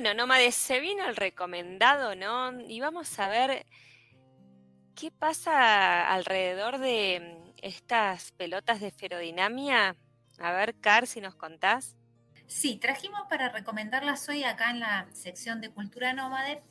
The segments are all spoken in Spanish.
Bueno, Nómades, se vino el recomendado, ¿no? Y vamos a ver qué pasa alrededor de mm, estas pelotas de ferodinamia. A ver, Car, si nos contás. Sí, trajimos para recomendarlas hoy acá en la sección de Cultura Nómade.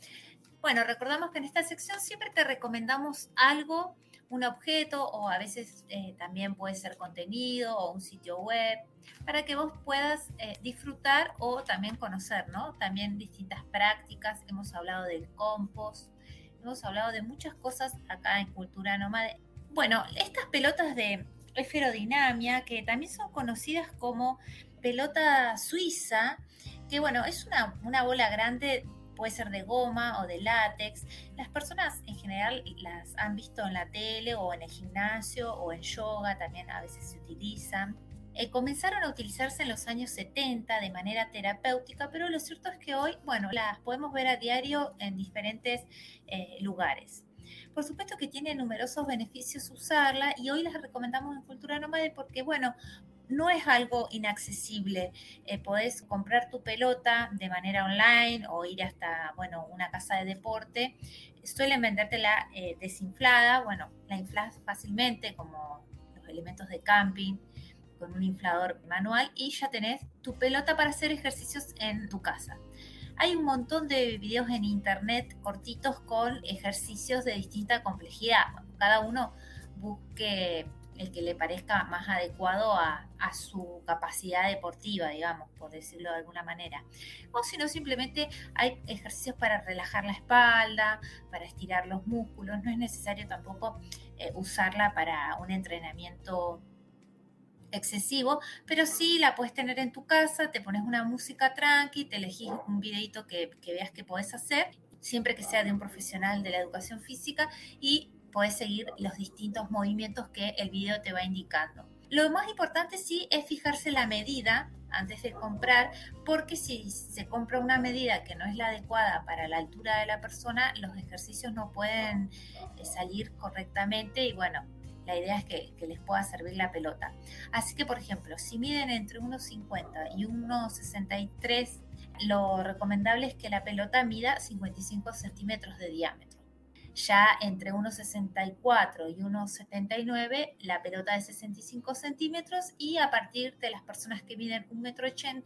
Bueno, recordamos que en esta sección siempre te recomendamos algo, un objeto o a veces eh, también puede ser contenido o un sitio web para que vos puedas eh, disfrutar o también conocer, ¿no? También distintas prácticas. Hemos hablado del compost, hemos hablado de muchas cosas acá en Cultura Nómade. Bueno, estas pelotas de esferodinamia, que también son conocidas como pelota suiza, que bueno, es una, una bola grande puede ser de goma o de látex. Las personas en general las han visto en la tele o en el gimnasio o en yoga, también a veces se utilizan. Eh, comenzaron a utilizarse en los años 70 de manera terapéutica, pero lo cierto es que hoy, bueno, las podemos ver a diario en diferentes eh, lugares. Por supuesto que tiene numerosos beneficios usarla y hoy las recomendamos en Cultura Nómade porque, bueno, no es algo inaccesible. Eh, podés comprar tu pelota de manera online o ir hasta, bueno, una casa de deporte. Suelen vendértela eh, desinflada, bueno, la inflas fácilmente como los elementos de camping con un inflador manual y ya tenés tu pelota para hacer ejercicios en tu casa. Hay un montón de videos en internet cortitos con ejercicios de distinta complejidad. Cada uno busque el que le parezca más adecuado a, su capacidad deportiva, digamos, por decirlo de alguna manera. O si no, simplemente hay ejercicios para relajar la espalda, para estirar los músculos. No es necesario tampoco eh, usarla para un entrenamiento excesivo, pero sí la puedes tener en tu casa, te pones una música tranqui, te elegís un videito que, que veas que podés hacer, siempre que sea de un profesional de la educación física y puedes seguir los distintos movimientos que el video te va indicando. Lo más importante sí es fijarse la medida antes de comprar, porque si se compra una medida que no es la adecuada para la altura de la persona, los ejercicios no pueden eh, salir correctamente y bueno, la idea es que, que, les pueda servir la pelota. Así que, por ejemplo, si miden entre 1,50 y 1,63, lo recomendable es que la pelota mida 55 centímetros de diámetro. Ya entre 1,64 y 1,79 la pelota de 65 centímetros y a partir de las personas que miden 1,80 m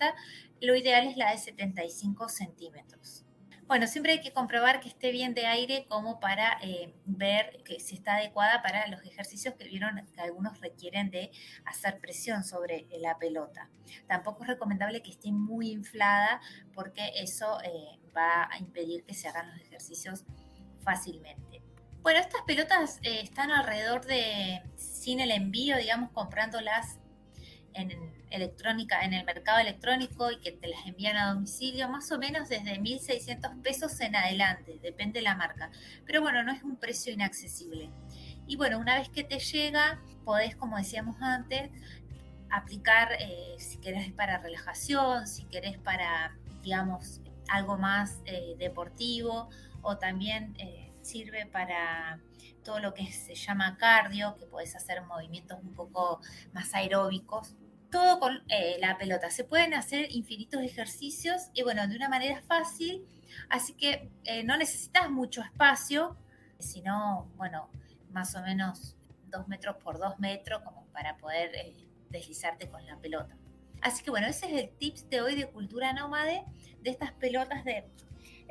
lo ideal es la de 75 centímetros. Bueno, siempre hay que comprobar que esté bien de aire como para eh, ver que si está adecuada para los ejercicios que vieron que algunos requieren de hacer presión sobre la pelota. Tampoco es recomendable que esté muy inflada porque eso eh, va a impedir que se hagan los ejercicios fácilmente. Bueno, estas pelotas eh, están alrededor de, sin el envío, digamos, comprándolas en electrónica, en el mercado electrónico y que te las envían a domicilio, más o menos desde 1.600 pesos en adelante, depende de la marca. Pero bueno, no es un precio inaccesible. Y bueno, una vez que te llega, podés, como decíamos antes, aplicar eh, si querés para relajación, si querés para, digamos, algo más eh, deportivo o también eh, sirve para todo lo que se llama cardio, que puedes hacer movimientos un poco más aeróbicos. Todo con eh, la pelota. Se pueden hacer infinitos ejercicios y bueno, de una manera fácil. Así que eh, no necesitas mucho espacio, sino, bueno, más o menos dos metros por dos metros como para poder deslizarte con la pelota. Así que bueno, ese es el tips de hoy de cultura nómade, de estas pelotas de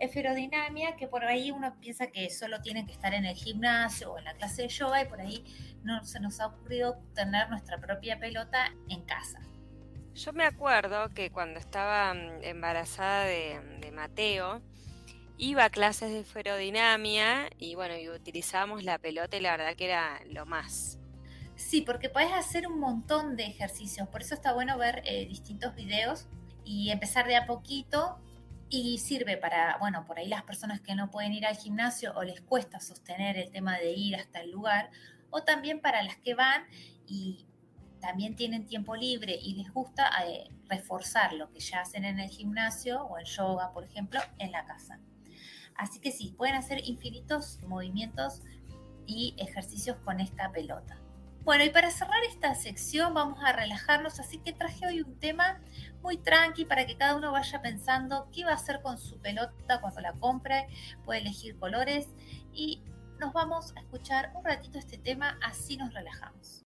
esferodinamia, que por ahí uno piensa que solo tienen que estar en el gimnasio o en la clase de yoga y por ahí no se nos ha ocurrido tener nuestra propia pelota en casa. Yo me acuerdo que cuando estaba mm, embarazada de, Mateo, iba a clases de esferodinamia y bueno, y utilizábamos la pelota y la verdad que era lo más. Sí, porque puedes hacer un montón de ejercicios, por eso está bueno ver eh, distintos videos y empezar de a poquito y sirve para, bueno, por ahí las personas que no pueden ir al gimnasio o les cuesta sostener el tema de ir hasta el lugar, o también para las que van y también tienen tiempo libre y les gusta eh, reforzar lo que ya hacen en el gimnasio o en yoga, por ejemplo, en la casa. Así que sí, pueden hacer infinitos movimientos y ejercicios con esta pelota. Bueno, y para cerrar esta sección vamos a relajarnos, así que traje hoy un tema muy tranqui para que cada uno vaya pensando qué va a hacer con su pelota cuando la compre, puede elegir colores y nos vamos a escuchar un ratito este tema, así nos relajamos.